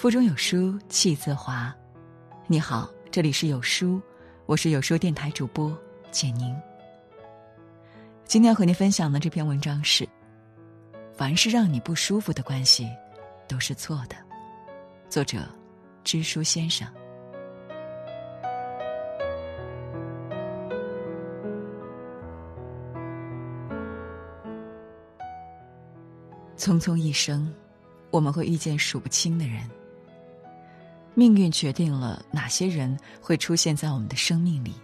腹中有书气自华。你好，这里是有书，我是有书电台主播简宁。今天要和您分享的这篇文章是：凡是让你不舒服的关系，都是错的。作者：知书先生。匆匆一生，我们会遇见数不清的人。命运决定了哪些人会出现在我们的生命里，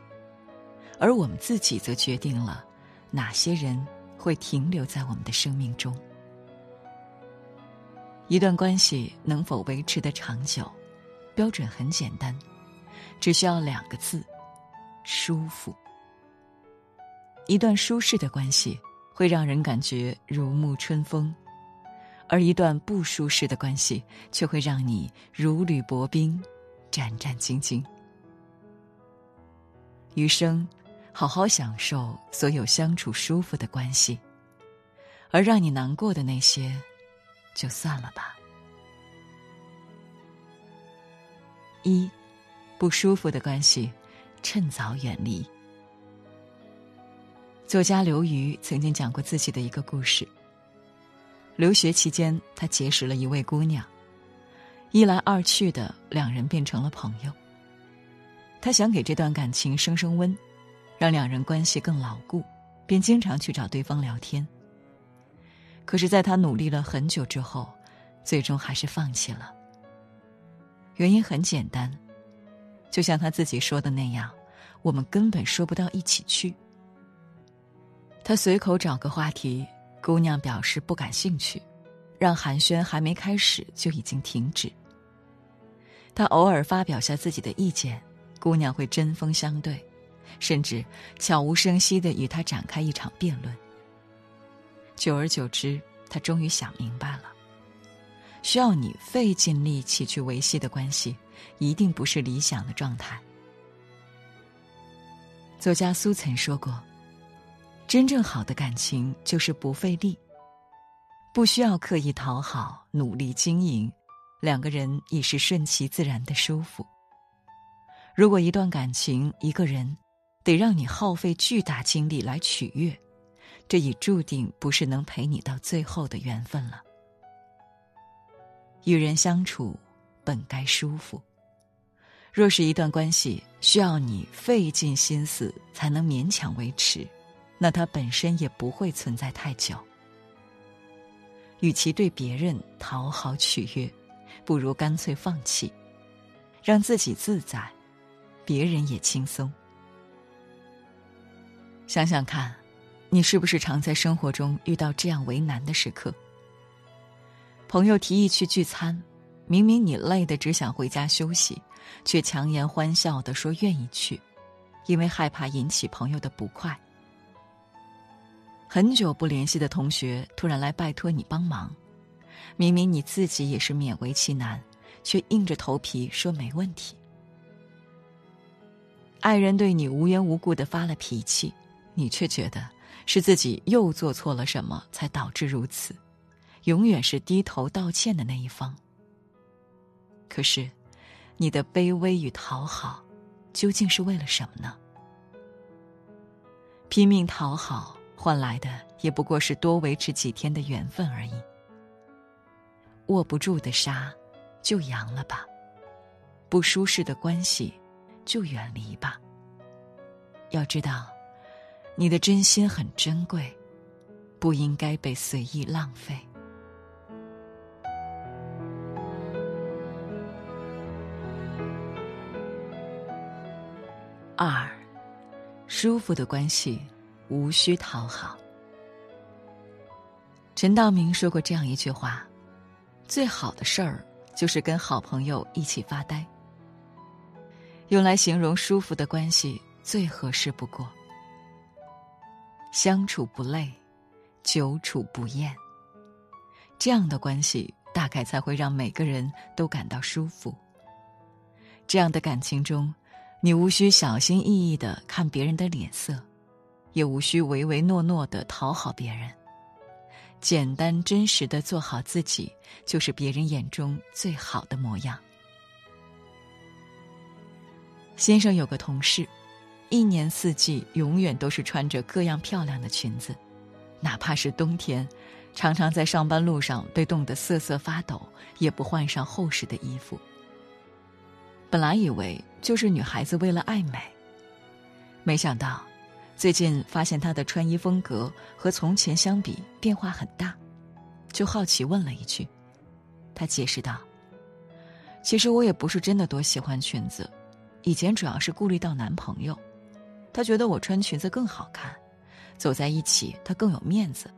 而我们自己则决定了哪些人会停留在我们的生命中。一段关系能否维持的长久，标准很简单，只需要两个字：舒服。一段舒适的关系会让人感觉如沐春风。而一段不舒适的关系，却会让你如履薄冰，战战兢兢。余生，好好享受所有相处舒服的关系，而让你难过的那些，就算了吧。一，不舒服的关系，趁早远离。作家刘瑜曾经讲过自己的一个故事。留学期间，他结识了一位姑娘，一来二去的，两人变成了朋友。他想给这段感情升升温，让两人关系更牢固，便经常去找对方聊天。可是，在他努力了很久之后，最终还是放弃了。原因很简单，就像他自己说的那样，我们根本说不到一起去。他随口找个话题。姑娘表示不感兴趣，让寒暄还没开始就已经停止。他偶尔发表下自己的意见，姑娘会针锋相对，甚至悄无声息的与他展开一场辩论。久而久之，他终于想明白了：需要你费尽力气去维系的关系，一定不是理想的状态。作家苏曾说过。真正好的感情就是不费力，不需要刻意讨好、努力经营，两个人已是顺其自然的舒服。如果一段感情、一个人得让你耗费巨大精力来取悦，这已注定不是能陪你到最后的缘分了。与人相处本该舒服，若是一段关系需要你费尽心思才能勉强维持。那它本身也不会存在太久。与其对别人讨好取悦，不如干脆放弃，让自己自在，别人也轻松。想想看，你是不是常在生活中遇到这样为难的时刻？朋友提议去聚餐，明明你累得只想回家休息，却强颜欢笑的说愿意去，因为害怕引起朋友的不快。很久不联系的同学突然来拜托你帮忙，明明你自己也是勉为其难，却硬着头皮说没问题。爱人对你无缘无故的发了脾气，你却觉得是自己又做错了什么才导致如此，永远是低头道歉的那一方。可是，你的卑微与讨好，究竟是为了什么呢？拼命讨好。换来的也不过是多维持几天的缘分而已。握不住的沙，就扬了吧；不舒适的关系，就远离吧。要知道，你的真心很珍贵，不应该被随意浪费。二，舒服的关系。无需讨好。陈道明说过这样一句话：“最好的事儿就是跟好朋友一起发呆。”用来形容舒服的关系最合适不过。相处不累，久处不厌。这样的关系大概才会让每个人都感到舒服。这样的感情中，你无需小心翼翼的看别人的脸色。也无需唯唯诺诺的讨好别人，简单真实的做好自己，就是别人眼中最好的模样。先生有个同事，一年四季永远都是穿着各样漂亮的裙子，哪怕是冬天，常常在上班路上被冻得瑟瑟发抖，也不换上厚实的衣服。本来以为就是女孩子为了爱美，没想到。最近发现他的穿衣风格和从前相比变化很大，就好奇问了一句。他解释道：“其实我也不是真的多喜欢裙子，以前主要是顾虑到男朋友，他觉得我穿裙子更好看，走在一起他更有面子。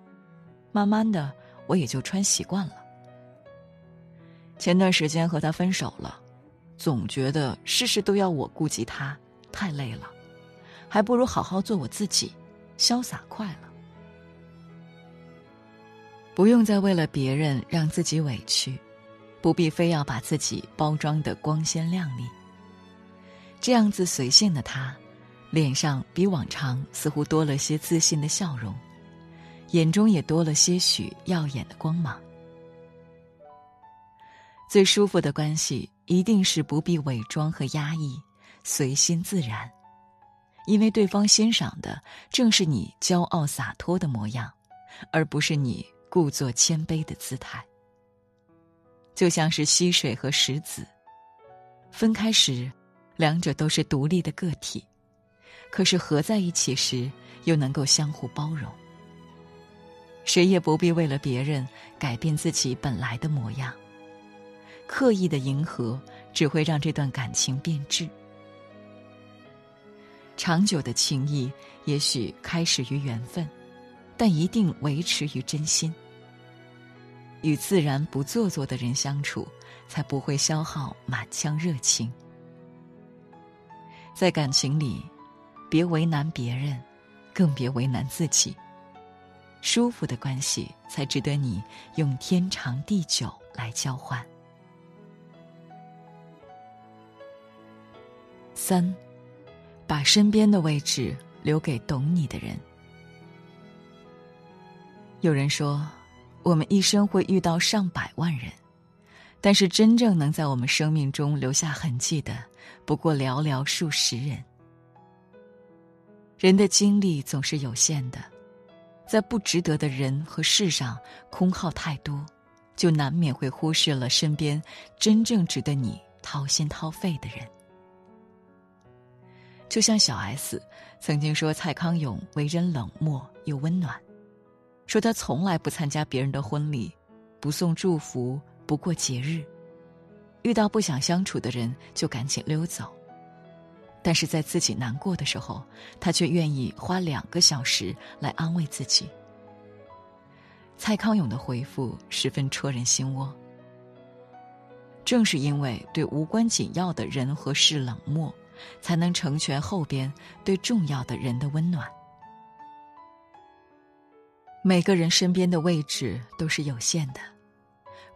慢慢的，我也就穿习惯了。前段时间和他分手了，总觉得事事都要我顾及他，太累了。”还不如好好做我自己，潇洒快乐。不用再为了别人让自己委屈，不必非要把自己包装的光鲜亮丽。这样子随性的他，脸上比往常似乎多了些自信的笑容，眼中也多了些许耀眼的光芒。最舒服的关系，一定是不必伪装和压抑，随心自然。因为对方欣赏的正是你骄傲洒脱的模样，而不是你故作谦卑的姿态。就像是溪水和石子，分开时，两者都是独立的个体，可是合在一起时，又能够相互包容。谁也不必为了别人改变自己本来的模样，刻意的迎合只会让这段感情变质。长久的情谊，也许开始于缘分，但一定维持于真心。与自然不做作的人相处，才不会消耗满腔热情。在感情里，别为难别人，更别为难自己。舒服的关系，才值得你用天长地久来交换。三。把身边的位置留给懂你的人。有人说，我们一生会遇到上百万人，但是真正能在我们生命中留下痕迹的，不过寥寥数十人。人的精力总是有限的，在不值得的人和事上空耗太多，就难免会忽视了身边真正值得你掏心掏肺的人。就像小 S 曾经说蔡康永为人冷漠又温暖，说他从来不参加别人的婚礼，不送祝福，不过节日，遇到不想相处的人就赶紧溜走。但是在自己难过的时候，他却愿意花两个小时来安慰自己。蔡康永的回复十分戳人心窝。正是因为对无关紧要的人和事冷漠。才能成全后边对重要的人的温暖。每个人身边的位置都是有限的，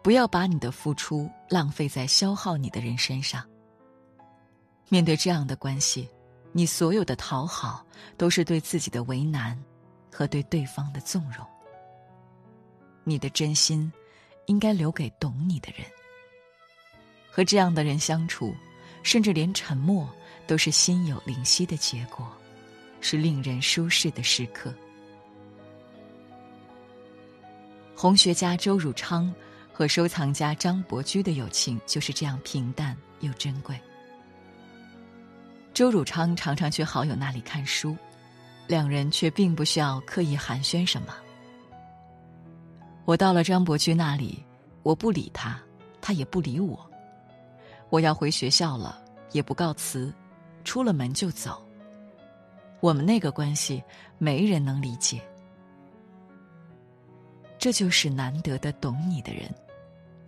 不要把你的付出浪费在消耗你的人身上。面对这样的关系，你所有的讨好都是对自己的为难，和对对方的纵容。你的真心，应该留给懂你的人。和这样的人相处，甚至连沉默。都是心有灵犀的结果，是令人舒适的时刻。红学家周汝昌和收藏家张伯驹的友情就是这样平淡又珍贵。周汝昌常常去好友那里看书，两人却并不需要刻意寒暄什么。我到了张伯驹那里，我不理他，他也不理我。我要回学校了，也不告辞。出了门就走。我们那个关系，没人能理解。这就是难得的懂你的人，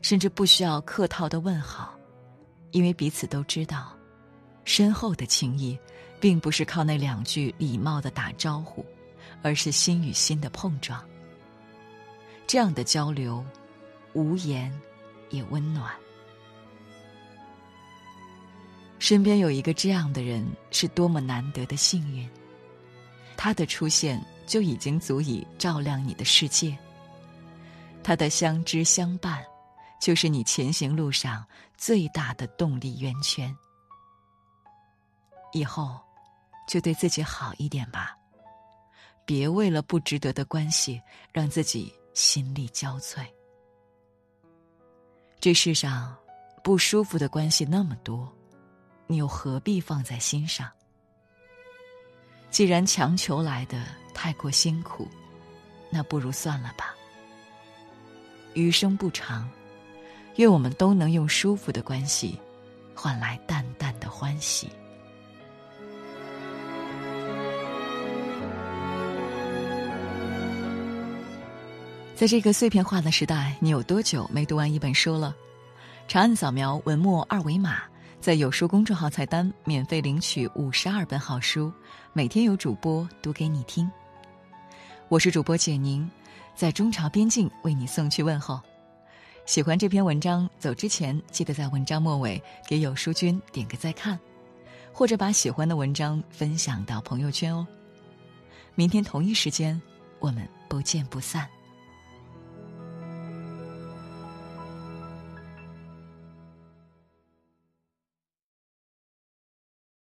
甚至不需要客套的问好，因为彼此都知道，深厚的情谊，并不是靠那两句礼貌的打招呼，而是心与心的碰撞。这样的交流，无言，也温暖。身边有一个这样的人，是多么难得的幸运。他的出现就已经足以照亮你的世界。他的相知相伴，就是你前行路上最大的动力源泉。以后，就对自己好一点吧，别为了不值得的关系让自己心力交瘁。这世上，不舒服的关系那么多，你又何必放在心上？既然强求来的太过辛苦，那不如算了吧。余生不长，愿我们都能用舒服的关系，换来淡淡的欢喜。在这个碎片化的时代，你有多久没读完一本书了？长按扫描文末二维码。在有书公众号菜单免费领取五十二本好书，每天有主播读给你听。我是主播简宁，在中朝边境为你送去问候。喜欢这篇文章，走之前记得在文章末尾给有书君点个再看，或者把喜欢的文章分享到朋友圈哦。明天同一时间，我们不见不散。